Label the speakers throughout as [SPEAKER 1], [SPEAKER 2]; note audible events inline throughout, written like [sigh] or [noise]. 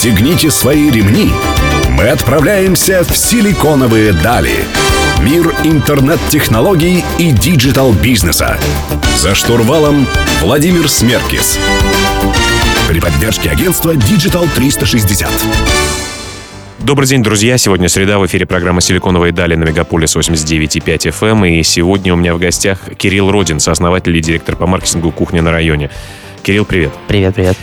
[SPEAKER 1] Пристегните свои ремни. Мы отправляемся в силиконовые дали. Мир интернет-технологий и digital -бизнеса. За штурвалом Владимир Смеркис. При поддержке агентства Digital 360.
[SPEAKER 2] Добрый день, друзья. Сегодня среда в эфире программа «Силиконовые дали» на Мегаполис 89.5 FM. Эм. И сегодня у меня в гостях Кирилл Родин, сооснователь и директор по маркетингу «Кухня на районе». Кирилл, привет.
[SPEAKER 3] Привет, привет.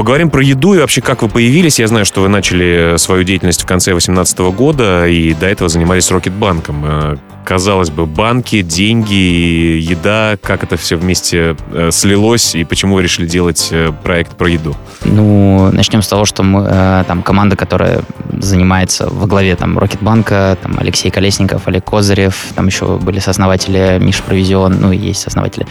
[SPEAKER 2] Поговорим про еду и вообще, как вы появились. Я знаю, что вы начали свою деятельность в конце 2018 года и до этого занимались Рокетбанком. Э, казалось бы, банки, деньги, еда, как это все вместе э, слилось и почему вы решили делать э, проект про еду?
[SPEAKER 3] Ну, начнем с того, что мы, там, команда, которая занимается во главе там Рокетбанка, там Алексей Колесников, Олег Козырев, там еще были сооснователи Миша Провизион, ну есть сооснователи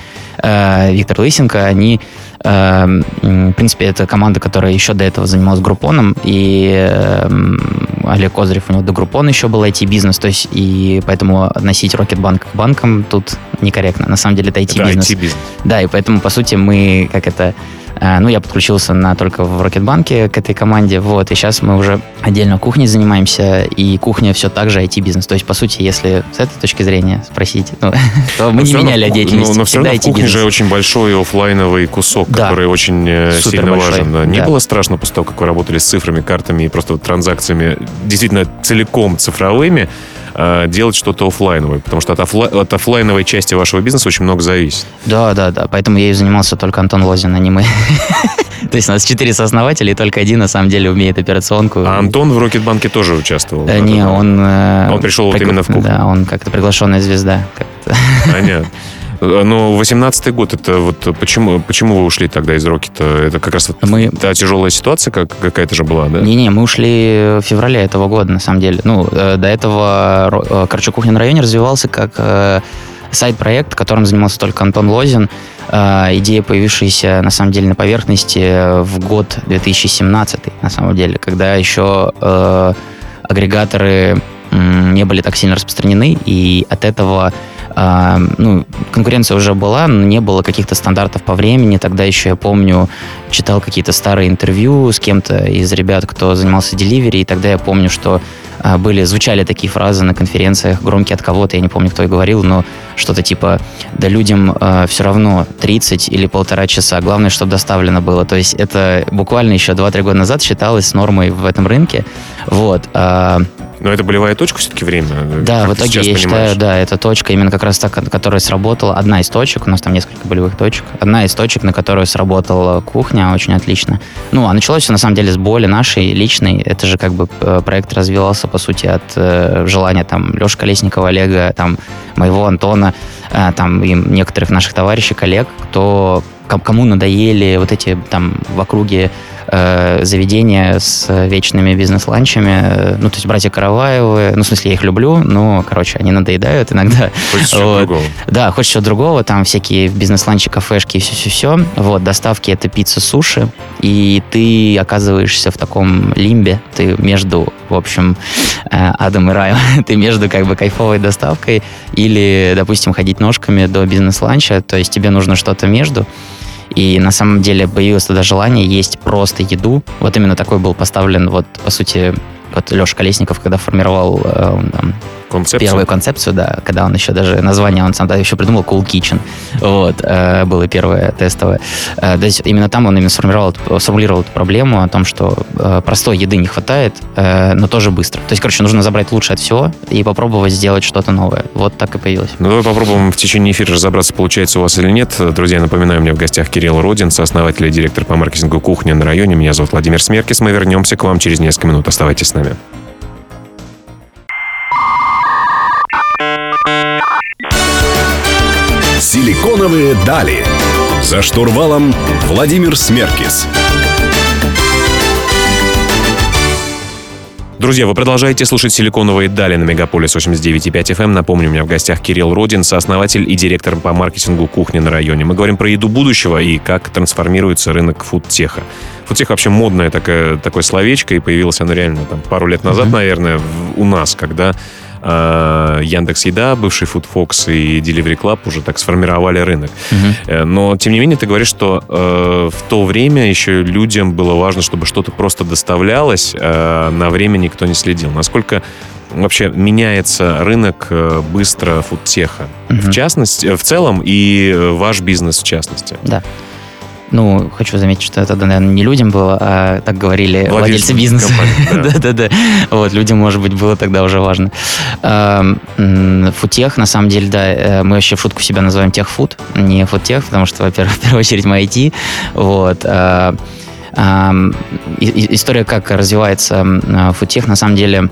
[SPEAKER 3] Виктор Лысенко, они в принципе, это команда, которая еще до этого занималась Groupon ом, и эм, Олег Козырев, у него до Groupon а еще был IT-бизнес, то есть, и поэтому относить Рокетбанк к банкам тут некорректно. На самом деле это IT-бизнес.
[SPEAKER 2] Это IT-бизнес.
[SPEAKER 3] Да, и поэтому, по сути, мы, как это, ну, я подключился на, только в Рокетбанке к этой команде, вот, и сейчас мы уже отдельно кухней занимаемся, и кухня все так же IT-бизнес. То есть, по сути, если с этой точки зрения спросить, ну, [laughs] то мы но не меняли равно, деятельность.
[SPEAKER 2] Но, но все равно в кухне же очень большой офлайновый кусок, да, который очень э, сильно большой, важен. Да. Не да. было страшно после того, как вы работали с цифрами, картами и просто транзакциями действительно целиком цифровыми, э, делать что-то офлайновое, потому что от, офла- от офлайновой части вашего бизнеса очень много зависит.
[SPEAKER 3] Да, да, да. Поэтому я и занимался только Антон Лозин, а не мы. [laughs] То есть у нас четыре сооснователя, и только один на самом деле умеет операционку.
[SPEAKER 2] А Антон в Рокетбанке тоже участвовал?
[SPEAKER 3] Да, не, он...
[SPEAKER 2] Э, он пришел вот именно в кухню?
[SPEAKER 3] Да, он как-то приглашенная звезда.
[SPEAKER 2] Понятно. [laughs] Но 18-й год, это вот почему, почему вы ушли тогда из Рокета? Это как раз мы... та тяжелая ситуация как, какая-то же была, да?
[SPEAKER 3] Не-не, мы ушли в феврале этого года, на самом деле. Ну, э, до этого, э, короче, кухня на районе развивался как э, сайт-проект, которым занимался только Антон Лозин. Идея, появившаяся, на самом деле, на поверхности в год 2017, на самом деле, когда еще агрегаторы не были так сильно распространены, и от этого а, ну, конкуренция уже была, но не было каких-то стандартов по времени. Тогда еще, я помню, читал какие-то старые интервью с кем-то из ребят, кто занимался деливери, и тогда я помню, что а, были, звучали такие фразы на конференциях, громкие от кого-то, я не помню, кто и говорил, но что-то типа, да людям э, все равно 30 или полтора часа, главное, чтобы доставлено было. То есть это буквально еще 2-3 года назад считалось нормой в этом рынке. Вот. Э,
[SPEAKER 2] но это болевая точка все-таки время?
[SPEAKER 3] Да, в итоге я понимаешь? считаю, да, это точка именно как раз та, которая сработала. Одна из точек, у нас там несколько болевых точек. Одна из точек, на которую сработала кухня, очень отлично. Ну, а началось все на самом деле с боли нашей личной. Это же как бы э, проект развивался, по сути, от э, желания там Леши Колесникова, Олега, там моего Антона, э, там и некоторых наших товарищей, коллег, кто кому надоели вот эти там в округе э, заведения с вечными бизнес-ланчами. Ну, то есть братья Караваевы, ну, в смысле, я их люблю, но, короче, они надоедают иногда.
[SPEAKER 2] Хочется вот. другого.
[SPEAKER 3] Да, хочется чего другого. Там всякие бизнес-ланчи, кафешки и все-все-все. Вот, доставки — это пицца, суши. И ты оказываешься в таком лимбе. Ты между, в общем, э, адом и раем. [laughs] ты между как бы кайфовой доставкой или, допустим, ходить ножками до бизнес-ланча. То есть тебе нужно что-то между. И на самом деле появилось тогда желание есть просто еду. Вот именно такой был поставлен, вот, по сути, вот Леша Колесников, когда формировал э, там, концепцию. первую концепцию, да, когда он еще даже название, он сам да, еще придумал Cool Kitchen, вот, э, было первое тестовое. Э, то есть именно там он именно сформировал, сформулировал эту проблему о том, что э, простой еды не хватает, э, но тоже быстро. То есть, короче, нужно забрать лучше от всего и попробовать сделать что-то новое. Вот так и появилось.
[SPEAKER 2] Ну, давай попробуем в течение эфира разобраться, получается у вас или нет. Друзья, напоминаю, у меня в гостях Кирилл Родин, сооснователь и директор по маркетингу кухни на районе. Меня зовут Владимир Смеркис. Мы вернемся к вам через несколько минут. Оставайтесь с нами.
[SPEAKER 1] Силиконовые дали. За штурвалом Владимир Смеркис.
[SPEAKER 2] Друзья, вы продолжаете слушать «Силиконовые дали» на Мегаполис 89.5 FM. Напомню, у меня в гостях Кирилл Родин, сооснователь и директор по маркетингу кухни на районе. Мы говорим про еду будущего и как трансформируется рынок фудтеха. Фудтех вообще модное такое, такое словечко, и появилось оно реально там, пару лет назад, mm-hmm. наверное, у нас, когда э, Яндекс Еда, бывший Food Fox и Delivery Club уже так сформировали рынок. Угу. Но, тем не менее, ты говоришь, что э, в то время еще людям было важно, чтобы что-то просто доставлялось, э, на время никто не следил. Насколько вообще меняется рынок э, быстро фудтеха, угу. в частности, в целом и ваш бизнес в частности?
[SPEAKER 3] Да. Ну, хочу заметить, что это, наверное, не людям было, а так говорили владельцы, владельцы бизнеса. [laughs] Да-да-да. Вот, людям, может быть, было тогда уже важно. Футех, на самом деле, да, э, мы вообще шутку себя называем техфуд, не футех, потому что, во-первых, [laughs] в первую очередь мы IT. Вот. А, история, как развивается футех, на самом деле,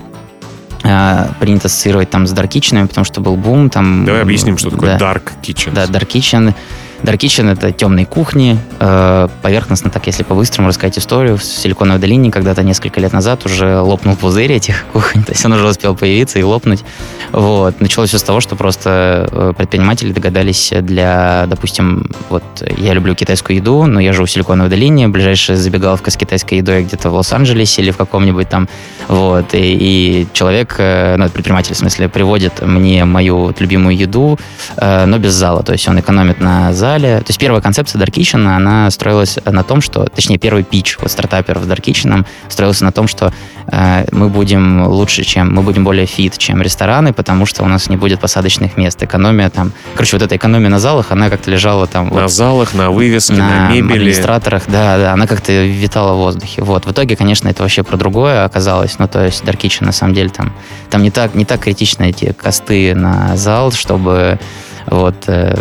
[SPEAKER 3] принято ассоциировать там с Kitchen, потому что был бум. Там,
[SPEAKER 2] Давай объясним, что такое да, Dark Kitchen.
[SPEAKER 3] Да, Dark Kitchen Dark Kitchen — это темные кухни. Э, поверхностно, так если по-быстрому рассказать историю, в Силиконовой долине когда-то несколько лет назад уже лопнул пузырь этих [laughs] кухонь, то есть он уже успел появиться и лопнуть. Вот. Началось все с того, что просто э, предприниматели догадались для, допустим, вот я люблю китайскую еду, но я живу в Силиконовой долине, ближайшая забегаловка с китайской едой где-то в Лос-Анджелесе или в каком-нибудь там, вот, и, и человек, э, ну, предприниматель, в смысле, приводит мне мою вот, любимую еду, но без зала, то есть он экономит на зале, зале. То есть первая концепция Dark Kitchen, она строилась на том, что, точнее, первый питч вот стартаперов Dark Kitchen строился на том, что э, мы будем лучше, чем, мы будем более fit, чем рестораны, потому что у нас не будет посадочных мест. Экономия там, короче, вот эта экономия на залах, она как-то лежала там...
[SPEAKER 2] На
[SPEAKER 3] вот,
[SPEAKER 2] залах, на вывеске, на, на мебели.
[SPEAKER 3] администраторах, да, да, она как-то витала в воздухе. Вот, в итоге, конечно, это вообще про другое оказалось, ну, то есть Dark Kitchen, на самом деле, там, там не так, не так критично эти косты на зал, чтобы вот э,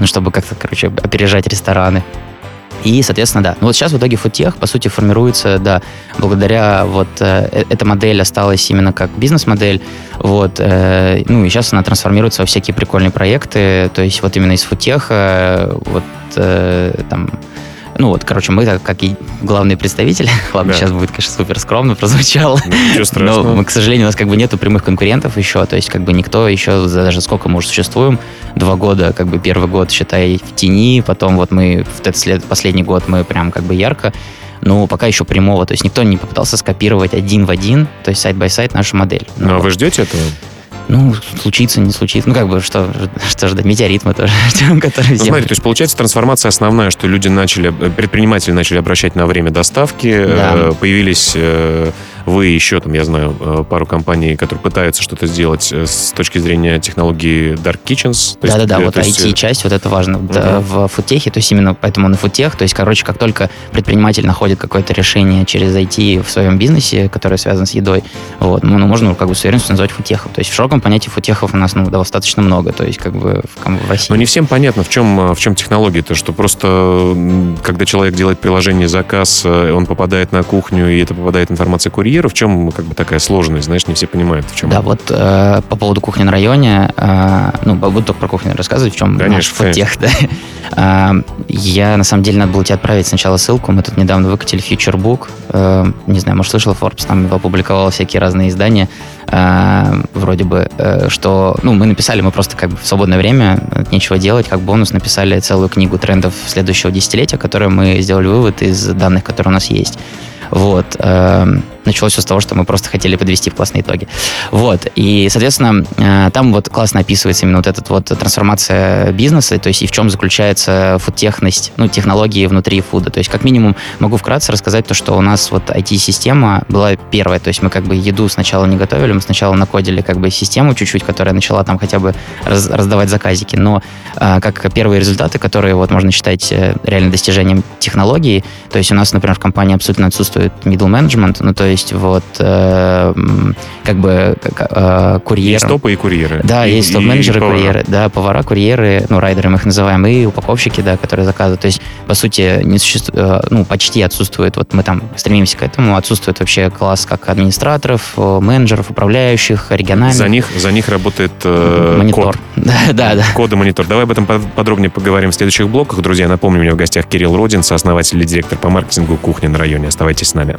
[SPEAKER 3] ну, чтобы как-то, короче, опережать рестораны. И, соответственно, да. Ну вот сейчас в итоге футех, по сути, формируется, да, благодаря вот э, э, эта модель осталась именно как бизнес-модель, вот, э, ну и сейчас она трансформируется во всякие прикольные проекты, то есть вот именно из футеха, вот э, там ну вот, короче, мы как и главные представители, [laughs] ладно, да. сейчас будет, конечно, супер скромно прозвучало, ну, [laughs] но мы, к сожалению, у нас как бы нету прямых конкурентов еще, то есть как бы никто еще, даже сколько мы уже существуем, два года, как бы первый год, считай, в тени, потом вот мы, в этот след, последний год мы прям как бы ярко, но пока еще прямого, то есть никто не попытался скопировать один в один, то есть side-by-side нашу модель.
[SPEAKER 2] Ну, ну а вот. вы ждете этого?
[SPEAKER 3] Ну, случится, не случится. Ну, как бы, что, что ждать? Метеорит мы тоже [laughs] который... Ну,
[SPEAKER 2] смотри, то есть, получается, трансформация основная, что люди начали, предприниматели начали обращать на время доставки, да. Э, появились э, вы еще, там, я знаю, э, пару компаний, которые пытаются что-то сделать э, с точки зрения технологии Dark Kitchens.
[SPEAKER 3] Да-да-да, вот IT-часть, вот это важно. Угу. Да, в фудтехе, то есть именно поэтому на фудтех, то есть, короче, как только предприниматель находит какое-то решение через IT в своем бизнесе, которое связано с едой, вот, ну, можно как бы с уверенностью назвать фудтехом. То есть в широком понятии фудтехов у нас ну, достаточно много, то есть как бы в, в России.
[SPEAKER 2] Но не всем понятно, в чем, в чем технология-то, что просто когда человек делает приложение, заказ, э, он попадает на кухню, и это попадает информация курьера, курьера, в чем как бы такая сложность, знаешь, не все понимают, в чем.
[SPEAKER 3] Да, вот э, по поводу кухни на районе, э, ну, буду только про кухню рассказывать, в чем конечно, наш фотех, да. э, я, на самом деле, надо было тебе отправить сначала ссылку, мы тут недавно выкатили FutureBook, э, не знаю, может, слышал, Forbes там опубликовал всякие разные издания, э, вроде бы, э, что, ну, мы написали, мы просто как бы в свободное время, нечего делать, как бонус написали целую книгу трендов следующего десятилетия, которую мы сделали вывод из данных, которые у нас есть. Вот. Эм, началось все с того, что мы просто хотели подвести классные итоги. Вот. И, соответственно, э, там вот классно описывается именно вот эта вот трансформация бизнеса, то есть и в чем заключается фудтехность, ну, технологии внутри фуда. То есть, как минимум, могу вкратце рассказать то, что у нас вот IT-система была первая, то есть мы как бы еду сначала не готовили, мы сначала накодили как бы систему чуть-чуть, которая начала там хотя бы раз, раздавать заказики, но э, как первые результаты, которые вот можно считать э, реально достижением технологии, то есть у нас, например, в компании абсолютно отсутствует middle management, ну, то есть вот э, как бы э, курьеры.
[SPEAKER 2] Есть топы и курьеры.
[SPEAKER 3] Да, и, есть топ-менеджеры, курьеры, да, повара, курьеры, ну, райдеры мы их называем, и упаковщики, да, которые заказывают. То есть, по сути, не существует, э, ну, почти отсутствует, вот мы там стремимся к этому, отсутствует вообще класс как администраторов, менеджеров, управляющих, региональных.
[SPEAKER 2] За них, за них работает э,
[SPEAKER 3] монитор.
[SPEAKER 2] Код. [laughs]
[SPEAKER 3] Да, да, да.
[SPEAKER 2] Коды монитор. Давай об этом подробнее поговорим в следующих блоках. Друзья, напомню, у меня в гостях Кирилл Родин, сооснователь и директор по маркетингу кухни на районе. Оставайтесь с нами.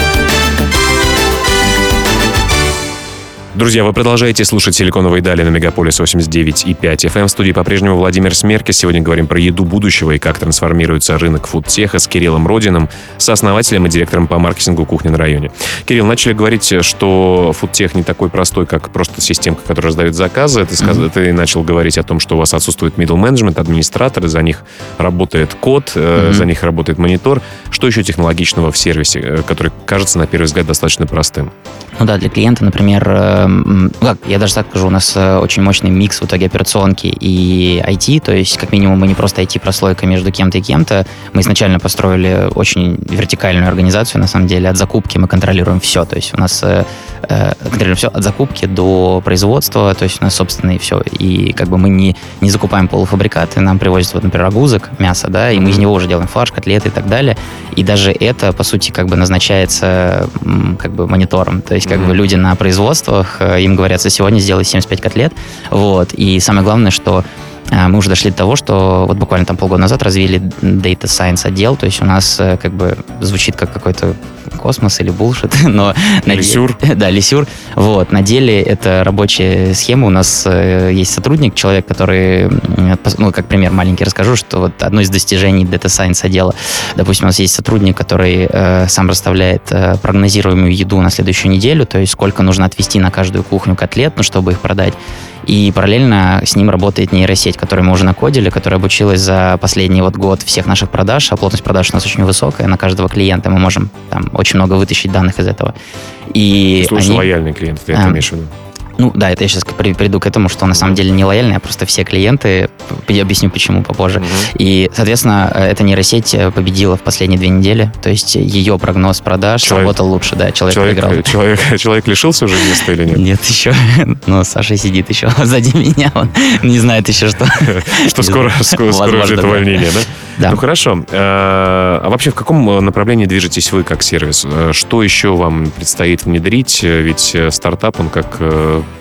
[SPEAKER 2] Друзья, вы продолжаете слушать «Силиконовые дали» на Мегаполис 89 и 5 FM. В студии по-прежнему Владимир Смерки. Сегодня говорим про еду будущего и как трансформируется рынок фудтеха с Кириллом Родиным, сооснователем и директором по маркетингу кухни на районе. Кирилл, начали говорить, что фудтех не такой простой, как просто системка, которая раздает заказы. Ты, сказ... mm-hmm. ты начал говорить о том, что у вас отсутствует middle management, администраторы, за них работает код, mm-hmm. за них работает монитор. Что еще технологичного в сервисе, э, который кажется на первый взгляд достаточно простым?
[SPEAKER 3] Ну да, для клиента, например, э, ну как, я даже так скажу, у нас э, очень мощный микс в итоге операционки и IT, то есть как минимум мы не просто IT-прослойка между кем-то и кем-то, мы изначально построили очень вертикальную организацию, на самом деле, от закупки мы контролируем все, то есть у нас э, контролируем все от закупки до производства, то есть у нас собственные все, и как бы мы не, не закупаем полуфабрикаты, нам привозят, вот, например, агузок, мясо, да, и мы из него уже делаем фарш, котлеты и так далее, и даже это, по сути, как бы назначается как бы монитором, то есть как mm-hmm. бы люди на производствах, э, им говорят, сегодня сделай 75 котлет, вот, и самое главное, что э, мы уже дошли до того, что вот буквально там полгода назад развили Data Science отдел, то есть у нас э, как бы звучит как какой-то космос или булшит, [laughs] но...
[SPEAKER 2] Лисюр.
[SPEAKER 3] На, [laughs] да, лисюр. Вот, на деле это рабочая схема. У нас э, есть сотрудник, человек, который, ну, как пример маленький расскажу, что вот одно из достижений Data Science отдела, допустим, у нас есть сотрудник, который э, сам расставляет э, прогнозируемую еду на следующую неделю, то есть сколько нужно отвести на каждую кухню котлет, ну, чтобы их продать. И параллельно с ним работает нейросеть, которую мы уже накодили, которая обучилась за последний вот год всех наших продаж, а плотность продаж у нас очень высокая, на каждого клиента мы можем там очень много вытащить данных из этого.
[SPEAKER 2] И Слушай, они... лояльный клиент, ты а, это имеешь в виду?
[SPEAKER 3] Ну да, это я сейчас приду к этому, что на самом деле не лояльные, а просто все клиенты. Я объясню почему попозже. Угу. И, соответственно, эта нейросеть э, победила в последние две недели. То есть ее прогноз продаж человек, работал лучше, да, человек, человек выиграл.
[SPEAKER 2] Человек, [laughs] человек лишился уже места или нет?
[SPEAKER 3] Нет, еще. [laughs] Но Саша сидит еще [laughs] сзади меня, он не знает еще, что...
[SPEAKER 2] Что скоро, ждет увольнение, да? Да. Ну хорошо. Э, а вообще в каком направлении движетесь вы как сервис? Э, что еще вам предстоит внедрить? Ведь стартап, он как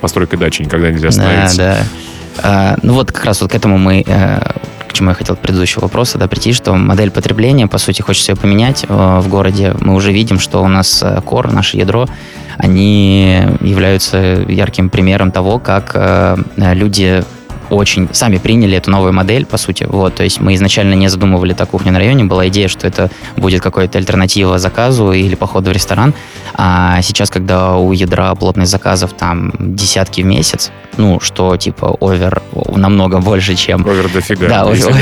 [SPEAKER 2] постройкой дачи никогда нельзя остановиться.
[SPEAKER 3] Да, да. А, ну вот как раз вот к этому мы э, к чему я хотел от предыдущего вопроса, да, прийти, что модель потребления, по сути, хочется ее поменять э, в городе. Мы уже видим, что у нас э, кор, наше ядро, они являются ярким примером того, как люди очень сами приняли эту новую модель, по сути. Вот, то есть мы изначально не задумывали так кухню на районе, была идея, что это будет какая-то альтернатива заказу или походу в ресторан. А сейчас, когда у ядра плотность заказов там десятки в месяц, ну, что типа овер намного больше, чем...
[SPEAKER 2] Овер дофига.
[SPEAKER 3] Да, овер,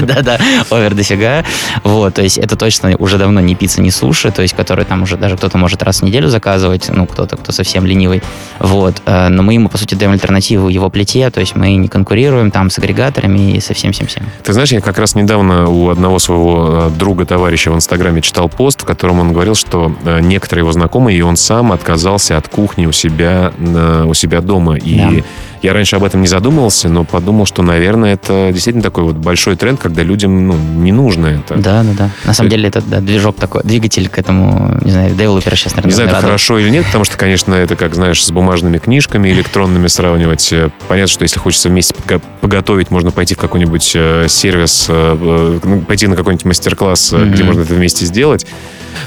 [SPEAKER 3] да? [laughs] Да, овер дофига. Вот, то есть это точно уже давно не пицца, не суши, то есть которые там уже даже кто-то может раз в неделю заказывать, ну, кто-то, кто совсем ленивый. Вот, э, но мы ему, по сути, даем альтернативу его плите, то есть мы не конкурируем там с агрегаторами и со всем-всем-всем.
[SPEAKER 2] Ты знаешь, я как раз недавно у одного своего э, друга, товарища в Инстаграме читал пост, в котором он говорил, что э, некоторые его знакомые, и он сам отказался от кухни у себя, у себя дома. И да. Я раньше об этом не задумывался, но подумал, что, наверное, это действительно такой вот большой тренд, когда людям ну, не нужно это.
[SPEAKER 3] Да, да, да. На самом деле это да, движок такой, двигатель к этому, не знаю, девелоперы сейчас, наверное,
[SPEAKER 2] Не знаю, это хорошо или нет, потому что, конечно, это как, знаешь, с бумажными книжками электронными сравнивать. Понятно, что если хочется вместе поготовить, можно пойти в какой-нибудь э, сервис, э, э, ну, пойти на какой-нибудь мастер-класс, mm-hmm. где можно это вместе сделать.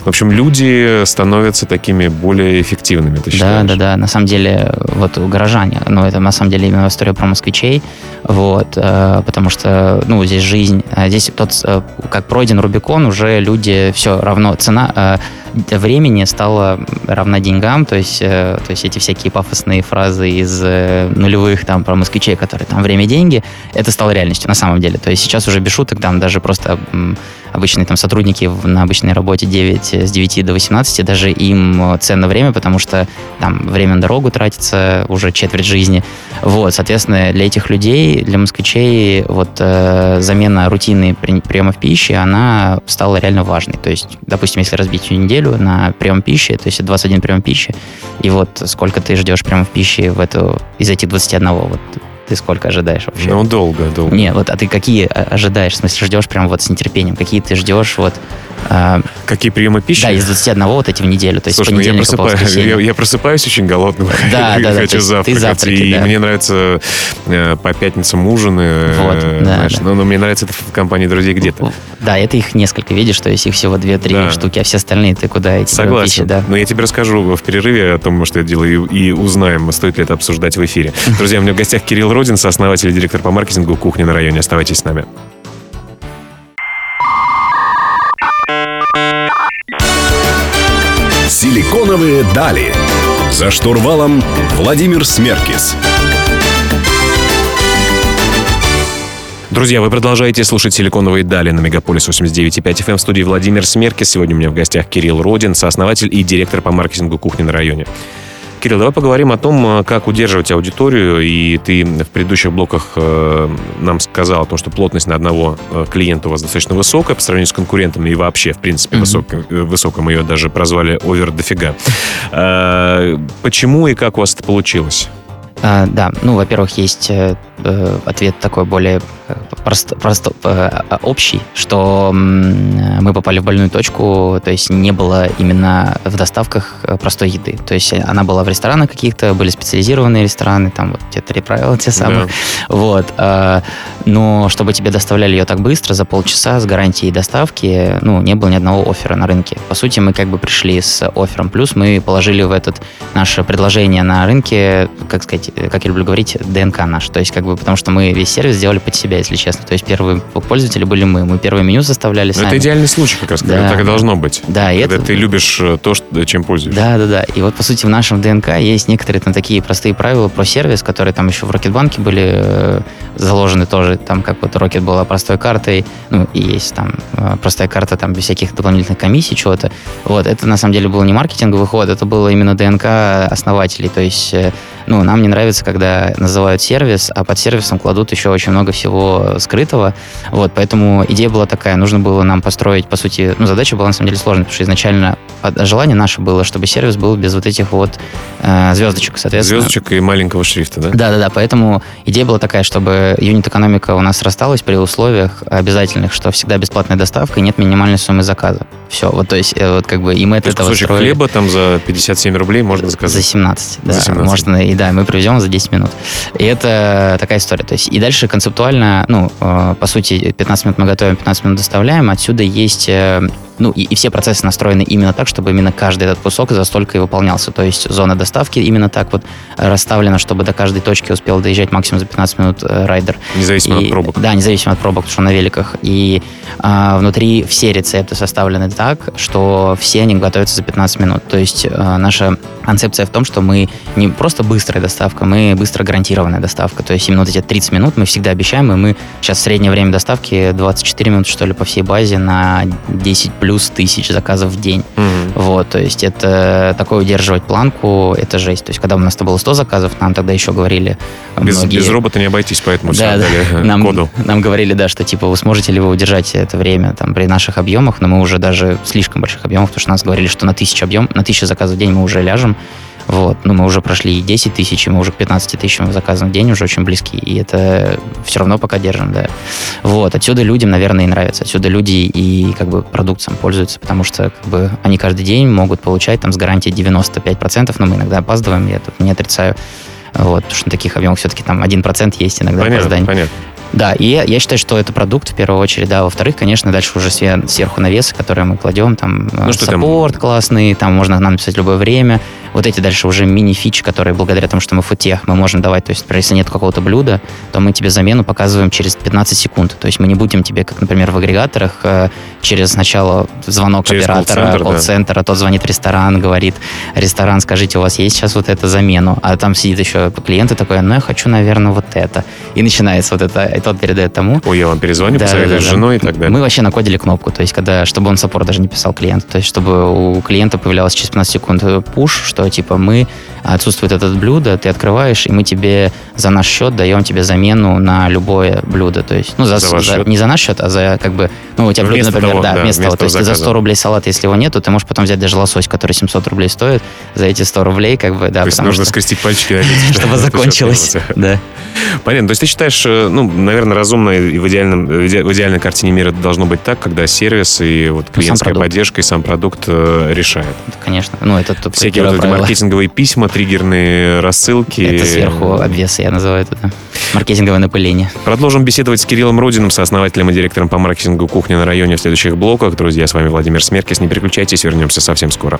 [SPEAKER 2] В общем, люди становятся такими более эффективными, ты
[SPEAKER 3] считаешь? Да, да, да. На самом деле, вот горожане, ну, это на самом деле именно история про москвичей, вот, э, потому что, ну, здесь жизнь, э, здесь тот, э, как пройден Рубикон, уже люди все равно, цена времени стала равна деньгам, то есть, то есть эти всякие пафосные фразы из нулевых там про москвичей, которые там время деньги, это стало реальностью на самом деле. То есть сейчас уже без шуток там даже просто обычные там сотрудники на обычной работе 9, с 9 до 18, даже им ценно время, потому что там время на дорогу тратится уже четверть жизни. Вот, соответственно, для этих людей, для москвичей, вот э, замена рутины при, приемов пищи, она стала реально важной. То есть, допустим, если разбить всю неделю на прием пищи, то есть 21 прием пищи, и вот сколько ты ждешь приемов пищи в эту, из этих 21, вот ты сколько ожидаешь вообще?
[SPEAKER 2] Ну, долго, долго.
[SPEAKER 3] Не, вот, а ты какие ожидаешь? В смысле, ждешь прям вот с нетерпением? Какие ты ждешь вот
[SPEAKER 2] А, Какие приемы пищи?
[SPEAKER 3] Да, из 21 вот эти в неделю. То есть
[SPEAKER 2] Слушай, ну я, просыпаюсь, я, я просыпаюсь очень голодным. [laughs]
[SPEAKER 3] Да, да,
[SPEAKER 2] хочу
[SPEAKER 3] да,
[SPEAKER 2] завтракать. завтраки, и да. мне нравится э, по пятницам ужины.
[SPEAKER 3] Вот, э, да, да.
[SPEAKER 2] Но, но мне нравится это в компании друзей где-то.
[SPEAKER 3] Да, это их несколько, видишь, то есть их всего 2-3 да. штуки, а все остальные ты куда эти
[SPEAKER 2] Согласен. Пищи, да. Но я тебе расскажу в перерыве о том, что я делаю, и, и узнаем, стоит ли это обсуждать в эфире. Друзья, у меня в гостях Кирилл Родин, сооснователь и директор по маркетингу кухни на районе. Оставайтесь с нами.
[SPEAKER 1] Силиконовые дали. За штурвалом Владимир Смеркис.
[SPEAKER 2] Друзья, вы продолжаете слушать «Силиконовые дали» на Мегаполис 89.5 FM в студии Владимир Смеркис. Сегодня у меня в гостях Кирилл Родин, сооснователь и директор по маркетингу кухни на районе. Кирилл, давай поговорим о том, э, как удерживать аудиторию. И ты в предыдущих блоках э, нам сказал о том, что плотность на одного э, клиента у вас достаточно высокая по сравнению с конкурентами и вообще, в принципе, mm-hmm. высокая. Мы ее даже прозвали овер дофига. Почему и как у вас это получилось?
[SPEAKER 3] А, да, ну, во-первых, есть э, э ответ такой более э, прост, прост, э, общий, что мы попали в больную точку, то есть не было именно в доставках э, простой еды. То есть она была в ресторанах каких-то, были специализированные рестораны, там вот те три правила те самые. Да. Вот. Э, но чтобы тебе доставляли ее так быстро, за полчаса, с гарантией доставки, ну, не было ни одного оффера на рынке. По сути, мы как бы пришли с оффером, плюс мы положили в этот наше предложение на рынке, как сказать, как я люблю говорить, ДНК наш. То есть, как бы, потому что мы весь сервис сделали под себя, если честно. То есть, первые пользователи были мы. Мы первое меню заставляли сами.
[SPEAKER 2] Это идеальный случай, как раз, да. так и должно быть.
[SPEAKER 3] Да,
[SPEAKER 2] когда это... ты любишь э, то, что, чем пользуешься.
[SPEAKER 3] Да, да, да. И вот, по сути, в нашем ДНК есть некоторые там такие простые правила про сервис, которые там еще в Рокетбанке были э, заложены тоже. Там как вот Рокет была простой картой, ну, и есть там э, простая карта там без всяких дополнительных комиссий, чего-то. Вот, это на самом деле был не маркетинговый ход, это было именно ДНК основателей. То есть, ну, нам не нравится, когда называют сервис, а под сервисом кладут еще очень много всего скрытого. Вот, поэтому идея была такая, нужно было нам построить, по сути, ну, задача была на самом деле сложная, потому что изначально желание наше было, чтобы сервис был без вот этих вот э, звездочек, соответственно.
[SPEAKER 2] Звездочек и маленького шрифта, да?
[SPEAKER 3] Да-да-да, поэтому идея была такая, чтобы юнит-экономика у нас расталась при условиях обязательных, что всегда бесплатная доставка и нет минимальной суммы заказа. Все, вот то есть, э, вот как бы и мы от этого
[SPEAKER 2] кусочек строили. хлеба там за 57 рублей можно заказать?
[SPEAKER 3] За 17, да. За 17. Можно, и да, мы привезем за 10 минут. И это такая история. То есть, и дальше концептуально, ну, э, по сути, 15 минут мы готовим, 15 минут доставляем. Отсюда есть э, ну, и, и все процессы настроены именно так, чтобы именно каждый этот кусок за столько и выполнялся. То есть зона доставки именно так вот расставлена, чтобы до каждой точки успел доезжать максимум за 15 минут э, райдер.
[SPEAKER 2] Независимо и, от пробок.
[SPEAKER 3] Да, независимо от пробок, потому что на великах. И а, внутри все рецепты составлены так, что все они готовятся за 15 минут. То есть а, наша концепция в том, что мы не просто быстрая доставка, мы быстро гарантированная доставка. То есть именно вот эти 30 минут мы всегда обещаем, и мы сейчас среднее время доставки 24 минуты, что ли, по всей базе на 10 плюс тысяч заказов в день. Mm-hmm. Вот, то есть это такое удерживать планку, это жесть. То есть когда у нас-то было 100 заказов, нам тогда еще говорили
[SPEAKER 2] без, многие... без робота не обойтись, поэтому
[SPEAKER 3] да, да. нам, коду. Нам говорили, да, что типа вы сможете ли вы удержать это время там при наших объемах, но мы уже даже слишком больших объемов, потому что нас говорили, что на тысячу объем, на тысячу заказов в день мы уже ляжем. Вот. Ну, мы уже прошли 10 тысяч, и мы уже к 15 тысячам заказов в день уже очень близки. И это все равно пока держим, да. Вот. Отсюда людям, наверное, и нравится. Отсюда люди и как бы продукт сам пользуются, потому что как бы они каждый день могут получать там с гарантией 95%, но мы иногда опаздываем, я тут не отрицаю. Вот, потому что на таких объемах все-таки там 1% есть иногда
[SPEAKER 2] понятно, опоздание. Понятно.
[SPEAKER 3] Да, и я считаю, что это продукт в первую очередь, да. Во-вторых, конечно, дальше уже сверху навесы, которые мы кладем, там ну, что саппорт там? классный, там можно нам написать любое время. Вот эти дальше уже мини-фичи, которые благодаря тому, что мы футех, мы можем давать, то есть, если нет какого-то блюда, то мы тебе замену показываем через 15 секунд. То есть мы не будем тебе, как, например, в агрегаторах, э, через сначала звонок через оператора, колл-центр, да. а тот звонит в ресторан, говорит, ресторан, скажите, у вас есть сейчас вот эту замену? А там сидит еще клиент и такой, ну, я хочу, наверное, вот это. И начинается вот это и тот передает тому.
[SPEAKER 2] Ой, я вам перезвоню, да, посоветую да, да, с женой и так далее.
[SPEAKER 3] Мы вообще накодили кнопку, то есть когда, чтобы он саппорт даже не писал клиенту, то есть чтобы у клиента появлялось через 15 секунд пуш, что типа мы отсутствует этот блюдо, ты открываешь, и мы тебе за наш счет даем тебе замену на любое блюдо. То есть, ну, за, за, за не за наш счет, а за как бы, ну, у тебя блюдо, например, того, да, да, вместо того. То есть заказа. за 100 рублей салат, если его нету, ты можешь потом взять даже лосось, который 700 рублей стоит, за эти 100 рублей, как бы, да.
[SPEAKER 2] То есть нужно что, скрестить пальчики, [laughs]
[SPEAKER 3] чтобы [laughs] закончилось. Да.
[SPEAKER 2] Понятно. То есть ты считаешь, э, ну, наверное, разумно и в, идеальном, в идеальной картине мира должно быть так, когда сервис и вот ну, клиентская поддержка и сам продукт э, решает.
[SPEAKER 3] Конечно. Ну, это
[SPEAKER 2] Всякие вот эти маркетинговые письма, триггерные рассылки.
[SPEAKER 3] Это сверху обвесы, я называю это, да. Маркетинговое напыление.
[SPEAKER 2] Продолжим беседовать с Кириллом Рудиным, сооснователем и директором по маркетингу кухни на районе в следующих блоках. Друзья, с вами Владимир Смеркис. Не переключайтесь, вернемся совсем скоро.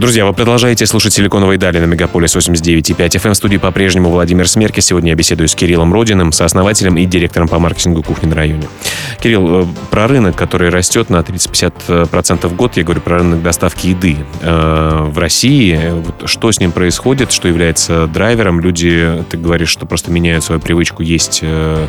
[SPEAKER 2] Друзья, вы продолжаете слушать «Силиконовые дали» на Мегаполис 89.5 FM. В студии по-прежнему Владимир Смерки. Сегодня я беседую с Кириллом Родиным, сооснователем и директором по маркетингу кухни на районе. Кирилл, э, про рынок, который растет на 30-50% в год, я говорю про рынок доставки еды э, в России. Что с ним происходит, что является драйвером? Люди, ты говоришь, что просто меняют свою привычку есть э,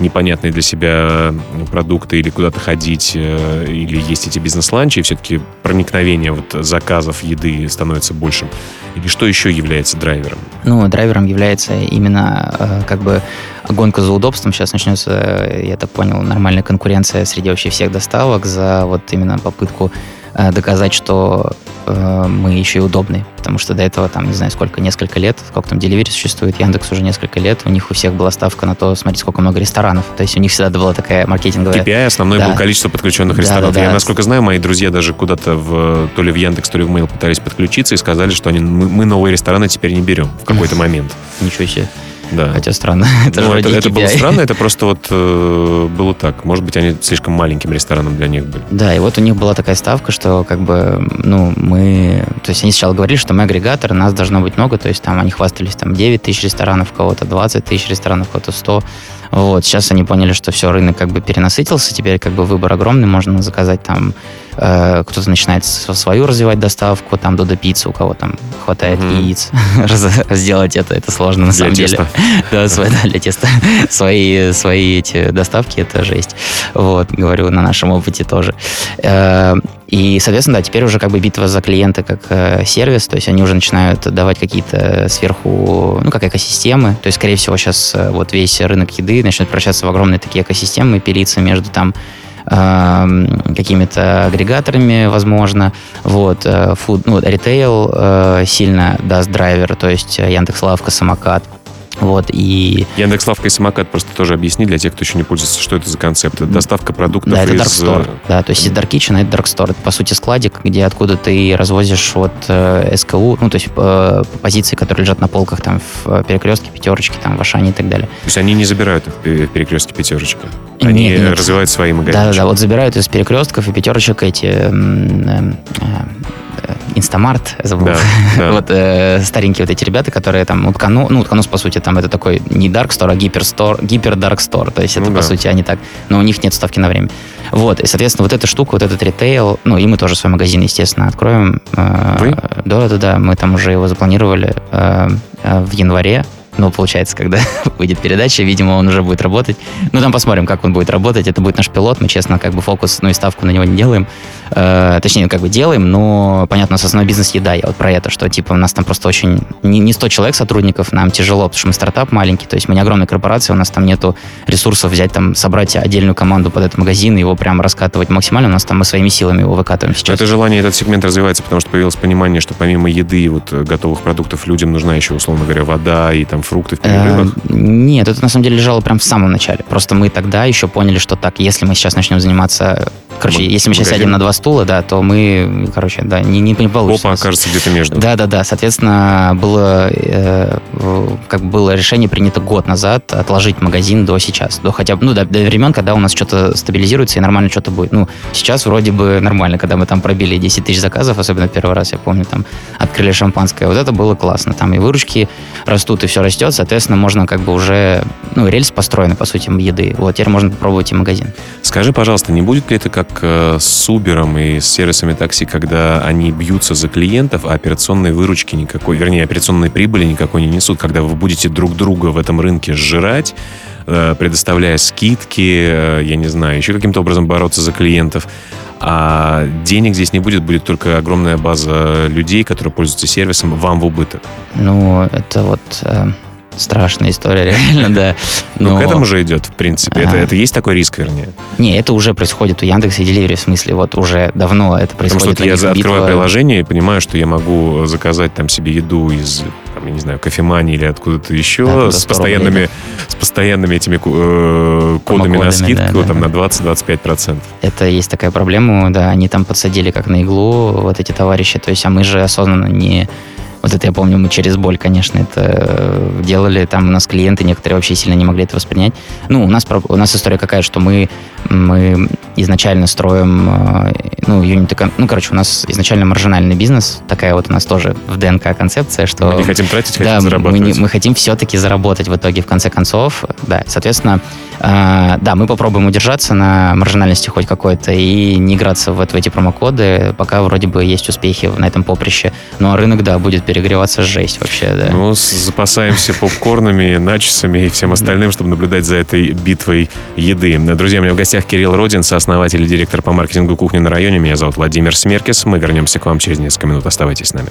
[SPEAKER 2] непонятные для себя продукты или куда-то ходить, э, или есть эти бизнес-ланчи, и все-таки проникновение вот заказов еды становится большим? Или что еще является драйвером?
[SPEAKER 3] Ну, драйвером является именно э, как бы гонка за удобством. Сейчас начнется, я так понял, нормальная конкуренция среди вообще всех доставок за вот именно попытку Э, доказать, что э, мы еще и удобны. Потому что до этого, там, не знаю, сколько, несколько лет, сколько там Delivery существует, Яндекс уже несколько лет, у них у всех была ставка на то, смотрите, сколько много ресторанов. То есть у них всегда была такая маркетинговая...
[SPEAKER 2] KPI основное да. было количество подключенных да, ресторанов. Да, да, Я, насколько знаю, мои друзья даже куда-то в, то ли в Яндекс, то ли в Mail пытались подключиться и сказали, что они, мы, мы новые рестораны теперь не берем в какой-то [laughs] момент.
[SPEAKER 3] Ничего себе.
[SPEAKER 2] Да.
[SPEAKER 3] Хотя странно. [laughs]
[SPEAKER 2] это ну, это, это было странно, это [laughs] просто вот э, было так. Может быть, они слишком маленьким рестораном для них были.
[SPEAKER 3] Да, и вот у них была такая ставка, что как бы, ну, мы... То есть они сначала говорили, что мы агрегатор, нас должно быть много, то есть там они хвастались там 9 тысяч ресторанов, кого-то 20 тысяч ресторанов, кого-то 100. Вот, сейчас они поняли, что все, рынок как бы перенасытился, теперь как бы выбор огромный, можно заказать там Э, кто-то начинает свою развивать доставку, там Додо пиццу, у кого там хватает mm-hmm. яиц. [laughs] Сделать это, это сложно на самом деле. Да, свои, да, для теста. свои, свои эти доставки, это жесть. Вот, говорю, на нашем опыте тоже. Э, и, соответственно, да, теперь уже как бы битва за клиента как э, сервис, то есть они уже начинают давать какие-то сверху, ну, как экосистемы. То есть, скорее всего, сейчас э, вот весь рынок еды начнет превращаться в огромные такие экосистемы, пилиться между там какими-то агрегаторами, возможно. Вот, food, ну, ритейл сильно даст драйвер, то есть Яндекс.Лавка, Самокат. Вот, и...
[SPEAKER 2] Яндекс Лавка и самокат просто тоже объясни для тех, кто еще не пользуется, что это за концепт. Это доставка продуктов
[SPEAKER 3] да, это
[SPEAKER 2] из...
[SPEAKER 3] Dark Store. Э, да, то есть Dark Kitchen — это Dark Store. Это, по сути, складик, где откуда ты развозишь вот э, СКУ, ну, то есть э, позиции, которые лежат на полках там в э, перекрестке, пятерочке, там в Ашане и так далее. То
[SPEAKER 2] есть они не забирают их в перекрестке, пятерочка? Они нет, нет. развивают свои магазины?
[SPEAKER 3] Да, да, вот забирают из перекрестков и пятерочек эти э, э, Инстамарт, забыл. Да, да. [laughs] вот э, старенькие вот эти ребята, которые там Утконо, ну, Утконос, по сути, там это такой не Dark Store, а Гипер Store, Гипер Dark Store, то есть это, ну, по да. сути, они так, но у них нет ставки на время. Вот, и, соответственно, вот эта штука, вот этот ритейл, ну, и мы тоже свой магазин, естественно, откроем.
[SPEAKER 2] Э, Вы?
[SPEAKER 3] Да, да, да, мы там уже его запланировали э, э в январе, ну, получается, когда [laughs] выйдет передача, видимо, он уже будет работать. Ну, там посмотрим, как он будет работать. Это будет наш пилот. Мы, честно, как бы фокус, ну и ставку на него не делаем. Э, точнее, как бы делаем, но, понятно, у нас основной бизнес еда. Я вот про это, что, типа, у нас там просто очень... Не, не 100 человек сотрудников, нам тяжело, потому что мы стартап маленький, то есть мы не огромная корпорация, у нас там нету ресурсов взять там, собрать отдельную команду под этот магазин и его прям раскатывать максимально. У нас там мы своими силами его выкатываем сейчас.
[SPEAKER 2] Это желание, этот сегмент развивается, потому что появилось понимание, что помимо еды и вот э, готовых продуктов людям нужна еще, условно говоря, вода и там фрукты в перерывах.
[SPEAKER 3] Э, нет, это на самом деле лежало прям в самом начале. Просто мы тогда еще поняли, что так, если мы сейчас начнем заниматься Короче, если мы сейчас сядем на два стула, да, то мы, короче, да, не, не, не получится.
[SPEAKER 2] Опа окажется где-то между.
[SPEAKER 3] Да, да, да. Соответственно, было, э, как было решение принято год назад отложить магазин до сейчас. До хотя бы, ну, до, до времен, когда у нас что-то стабилизируется и нормально что-то будет. Ну, сейчас вроде бы нормально, когда мы там пробили 10 тысяч заказов, особенно первый раз, я помню, там открыли шампанское. Вот это было классно. Там и выручки растут, и все растет. Соответственно, можно как бы уже, ну, рельс построен, по сути, еды. Вот, теперь можно попробовать и магазин.
[SPEAKER 2] Скажи, пожалуйста, не будет ли это как как э, с Uber и с сервисами такси, когда они бьются за клиентов, а операционной выручки никакой, вернее, операционной прибыли никакой не несут, когда вы будете друг друга в этом рынке сжирать, э, предоставляя скидки, э, я не знаю, еще каким-то образом бороться за клиентов. А денег здесь не будет, будет только огромная база людей, которые пользуются сервисом, вам в убыток.
[SPEAKER 3] Ну, это вот страшная история, [laughs] реально, да.
[SPEAKER 2] Но... Ну, к этому же идет, в принципе. Это, это есть такой риск, вернее?
[SPEAKER 3] Не, это уже происходит у Яндекса и Delivery, в смысле, вот уже давно это происходит.
[SPEAKER 2] Потому что я открываю битва... приложение и понимаю, что я могу заказать там себе еду из, там, я не знаю, кофемании или откуда-то еще да, с, постоянными, рублей, да. с постоянными этими э, кодами на скидку да, там да. на 20-25%.
[SPEAKER 3] Это есть такая проблема, да, они там подсадили как на иглу вот эти товарищи, то есть, а мы же осознанно не вот это я помню, мы через боль, конечно, это э, делали. Там у нас клиенты некоторые вообще сильно не могли это воспринять. Ну, у нас, у нас история какая, что мы, мы изначально строим, э, ну, юнит, ну, короче, у нас изначально маржинальный бизнес. Такая вот у нас тоже в ДНК концепция, что...
[SPEAKER 2] Мы не хотим тратить,
[SPEAKER 3] хотим
[SPEAKER 2] да, зарабатывать.
[SPEAKER 3] Мы, не, мы хотим все-таки заработать в итоге, в конце концов. Да, соответственно, э, да, мы попробуем удержаться на маржинальности хоть какой-то и не играться в, в эти промокоды, пока вроде бы есть успехи на этом поприще. Ну, а рынок, да, будет перегреваться жесть вообще, да.
[SPEAKER 2] Ну, запасаемся попкорнами, начесами и всем остальным, чтобы наблюдать за этой битвой еды. Друзья, у меня в гостях Кирилл Родин, сооснователь и директор по маркетингу кухни на районе. Меня зовут Владимир Смеркис. Мы вернемся к вам через несколько минут. Оставайтесь с нами.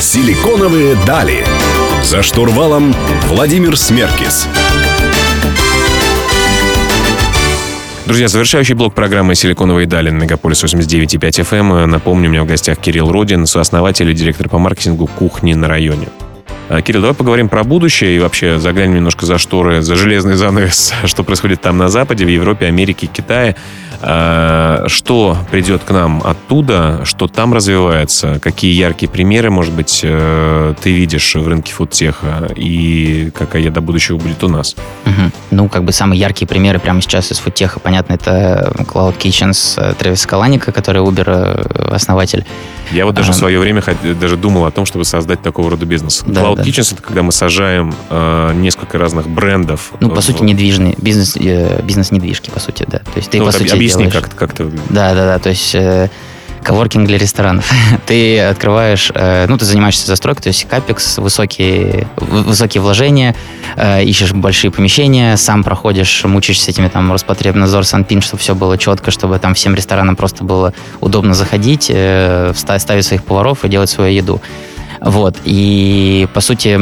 [SPEAKER 1] Силиконовые дали. За штурвалом Владимир Смеркис.
[SPEAKER 2] Друзья, завершающий блок программы «Силиконовые дали» на Мегаполис 89.5 FM. Напомню, у меня в гостях Кирилл Родин, сооснователь и директор по маркетингу кухни на районе. А, Кирилл, давай поговорим про будущее и вообще заглянем немножко за шторы, за железный занавес, [laughs] что происходит там на Западе, в Европе, Америке, Китае. А, что придет к нам оттуда, что там развивается, какие яркие примеры, может быть, э, ты видишь в рынке фудтеха и какая еда будущего будет у нас?
[SPEAKER 3] Угу. Ну, как бы самые яркие примеры прямо сейчас из фудтеха, понятно, это Cloud Kitchens Трэвис Каланика, который Uber э, основатель.
[SPEAKER 2] Я вот даже а, в свое время даже думал о том, чтобы создать такого рода бизнес. Да, Cloud да. Kitchens — это когда мы сажаем э, несколько разных брендов.
[SPEAKER 3] Ну, по в... сути, недвижный бизнес, э, бизнес недвижки, по сути, да. То есть ты, ну, по
[SPEAKER 2] вот
[SPEAKER 3] сути,
[SPEAKER 2] объясни как-то. Как -то...
[SPEAKER 3] Да, да, да. То есть э, коворкинг для ресторанов. [laughs] ты открываешь, э, ну, ты занимаешься застройкой, то есть капекс, высокие, высокие вложения, э, ищешь большие помещения, сам проходишь, мучаешься этими там Роспотребнадзор, Санпин, чтобы все было четко, чтобы там всем ресторанам просто было удобно заходить, э, ставить своих поваров и делать свою еду. Вот. И, по сути,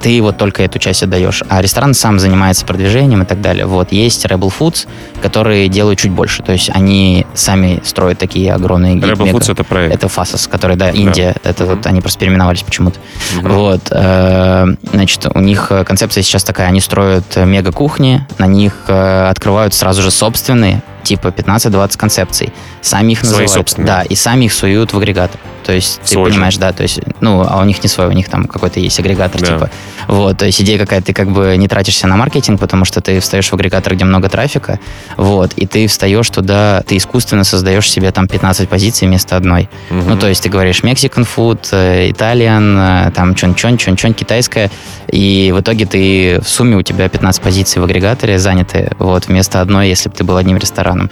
[SPEAKER 3] ты вот только эту часть отдаешь. А ресторан сам занимается продвижением и так далее. Вот. Есть Rebel Foods, которые делают чуть больше. То есть они сами строят такие огромные...
[SPEAKER 2] Мега... Foods — это проект?
[SPEAKER 3] Это Фасос, который, да, Индия. Да. Это вот они просто переименовались почему-то. Uh-huh. Вот. Э, значит, у них концепция сейчас такая. Они строят мега-кухни, на них э, открывают сразу же собственные типа 15-20 концепций. Сами их называют. Свои собственные. Да, и сами их суют в агрегатор. То есть ты свой понимаешь, же. да, то есть, ну, а у них не свой, у них там какой-то есть агрегатор, да. типа. Вот, то есть идея какая, ты как бы не тратишься на маркетинг, потому что ты встаешь в агрегатор, где много трафика, вот, и ты встаешь туда, ты искусственно создаешь себе там 15 позиций вместо одной. Угу. Ну, то есть ты говоришь Mexican food, Italian, э, там чон-чон, чон-чон, китайская, и в итоге ты в сумме у тебя 15 позиций в агрегаторе заняты, вот, вместо одной, если бы ты был одним рестораном.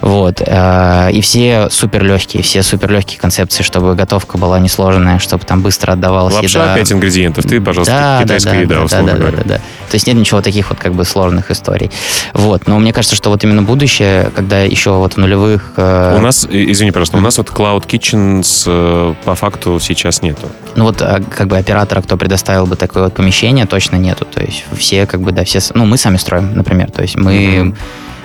[SPEAKER 3] Вот, э, и все супер легкие, все супер легкие концепции, чтобы готовка была несложная, чтобы там быстро отдавалась
[SPEAKER 2] Лапша,
[SPEAKER 3] еда.
[SPEAKER 2] 5 ингредиентов, ты, пожалуйста,
[SPEAKER 3] да,
[SPEAKER 2] китайская
[SPEAKER 3] да,
[SPEAKER 2] еда,
[SPEAKER 3] да,
[SPEAKER 2] условно
[SPEAKER 3] да,
[SPEAKER 2] говоря.
[SPEAKER 3] Да, да, да. То есть нет ничего таких вот как бы сложных историй. Вот. Но мне кажется, что вот именно будущее, когда еще вот в нулевых...
[SPEAKER 2] Э... У нас, извини, пожалуйста, у нас вот Cloud Kitchens э, по факту сейчас нету.
[SPEAKER 3] Ну вот а, как бы оператора, кто предоставил бы такое вот помещение, точно нету. То есть все как бы, да, все... Ну, мы сами строим, например. То есть мы... Mm-hmm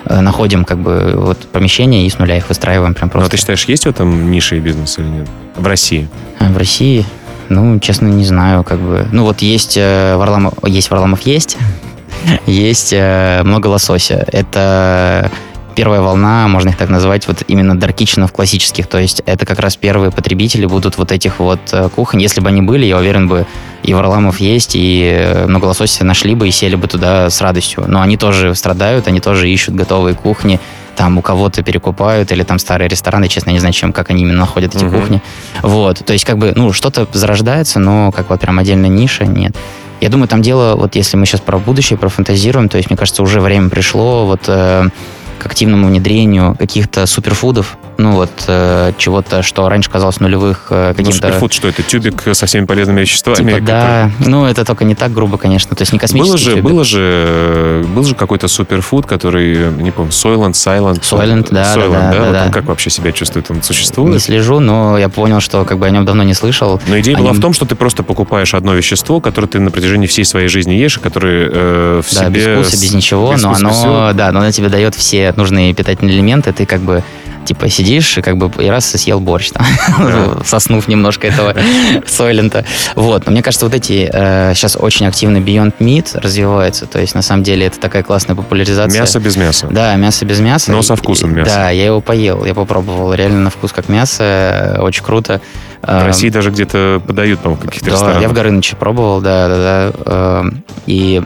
[SPEAKER 3] находим как бы вот помещения и с нуля их выстраиваем прям просто.
[SPEAKER 2] Но ты считаешь, есть в этом нише и бизнес или нет? В России?
[SPEAKER 3] В России? Ну, честно, не знаю, как бы. Ну, вот есть э, Варламов, есть Варламов есть, [laughs] есть э, много лосося. Это первая волна, можно их так назвать, вот именно даркиченов классических. То есть это как раз первые потребители будут вот этих вот э, кухонь. Если бы они были, я уверен бы, и Варламов есть, и много лосося нашли бы и сели бы туда с радостью. Но они тоже страдают, они тоже ищут готовые кухни, там у кого-то перекупают, или там старые рестораны, честно, не знаю, чем, как они именно находят эти угу. кухни. Вот, то есть как бы, ну, что-то зарождается, но как вот прям отдельная ниша нет. Я думаю, там дело, вот если мы сейчас про будущее, про фантазируем, то есть, мне кажется, уже время пришло вот э, к активному внедрению каких-то суперфудов, ну вот э, чего-то, что раньше казалось нулевых э,
[SPEAKER 2] каким-то... Ну, суперфуд, что это? Тюбик со всеми полезными веществами?
[SPEAKER 3] Типа, да, ну это только не так грубо, конечно, то есть не космический
[SPEAKER 2] было же, тюбик. Было же, был же какой-то суперфуд, который, не помню, Soylent, Silent.
[SPEAKER 3] Soylent, да,
[SPEAKER 2] Soylent,
[SPEAKER 3] да, да,
[SPEAKER 2] да,
[SPEAKER 3] да,
[SPEAKER 2] Он как вообще себя чувствует? Он существует?
[SPEAKER 3] Не слежу, но я понял, что как бы о нем давно не слышал.
[SPEAKER 2] Но идея Они... была в том, что ты просто покупаешь одно вещество, которое ты на протяжении всей своей жизни ешь, и которое э, в
[SPEAKER 3] да,
[SPEAKER 2] себе...
[SPEAKER 3] без вкуса, без ничего, без но оно, да, но оно тебе дает все нужные питательные элементы, ты как бы типа сидишь и как бы и раз съел борщ, там, [laughs] соснув немножко этого сойлента. Вот. Но мне кажется, вот эти э, сейчас очень активно Beyond Meat развивается. То есть, на самом деле, это такая классная популяризация.
[SPEAKER 2] Мясо без мяса.
[SPEAKER 3] Да, мясо без мяса.
[SPEAKER 2] Но со вкусом мяса.
[SPEAKER 3] Да, я его поел, я попробовал. Реально на вкус как мясо. Очень круто.
[SPEAKER 2] В эм, России даже где-то подают, по-моему, каких-то да, ресторанах.
[SPEAKER 3] я в Горыныче пробовал, да, да, да. Эм, и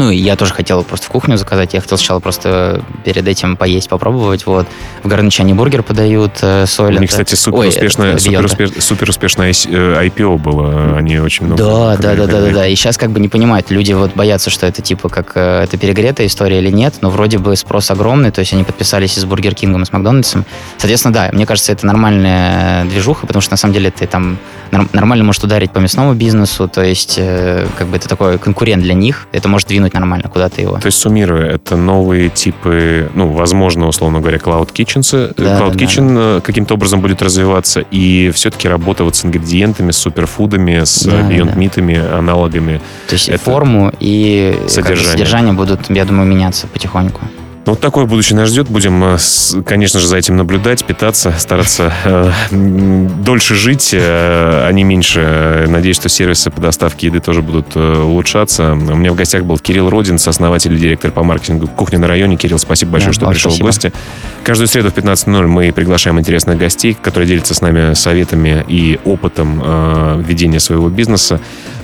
[SPEAKER 3] ну, я тоже хотел просто в кухню заказать. Я хотел сначала просто перед этим поесть, попробовать. Вот. В Горыныче они бургер подают, э, соль.
[SPEAKER 2] У них, кстати, супер успешное, супер, успеш, супер успешное IPO было. Они очень много...
[SPEAKER 3] Да, да, да, да, да, да. И сейчас как бы не понимают. Люди вот боятся, что это типа как э, это перегретая история или нет. Но вроде бы спрос огромный. То есть они подписались и с Бургер Кингом, и с Макдональдсом. Соответственно, да, мне кажется, это нормальная движуха, потому что на самом деле ты там нормально может ударить по мясному бизнесу. То есть э, как бы это такой конкурент для них. Это может двинуть двинуть нормально куда-то его.
[SPEAKER 2] То есть, суммируя, это новые типы, ну, возможно, условно говоря, Cloud Kitchen. Да, Cloud да, Kitchen да. Э, каким-то образом будет развиваться, и все-таки работа вот с ингредиентами, с суперфудами, с да, Beyond да. Meat, аналогами.
[SPEAKER 3] То есть это форму и содержание. содержание будут, я думаю, меняться потихоньку.
[SPEAKER 2] Вот такое будущее нас ждет. Будем, э, конечно же, за этим наблюдать, питаться, стараться э, дольше жить, э, а не меньше. Надеюсь, что сервисы по доставке еды тоже будут э, улучшаться. У меня в гостях был Кирилл Родин, основатель и директор по маркетингу «Кухня на районе». Кирилл, спасибо большое, да, что пришел спасибо. в гости. Каждую среду в 15.00 мы приглашаем интересных гостей, которые делятся с нами советами и опытом э, ведения своего бизнеса.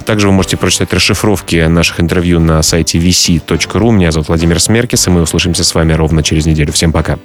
[SPEAKER 2] Также вы можете прочитать расшифровки наших интервью на сайте vc.ru. Меня зовут Владимир Смеркис, и мы услышимся с вами ровно через неделю. Всем пока.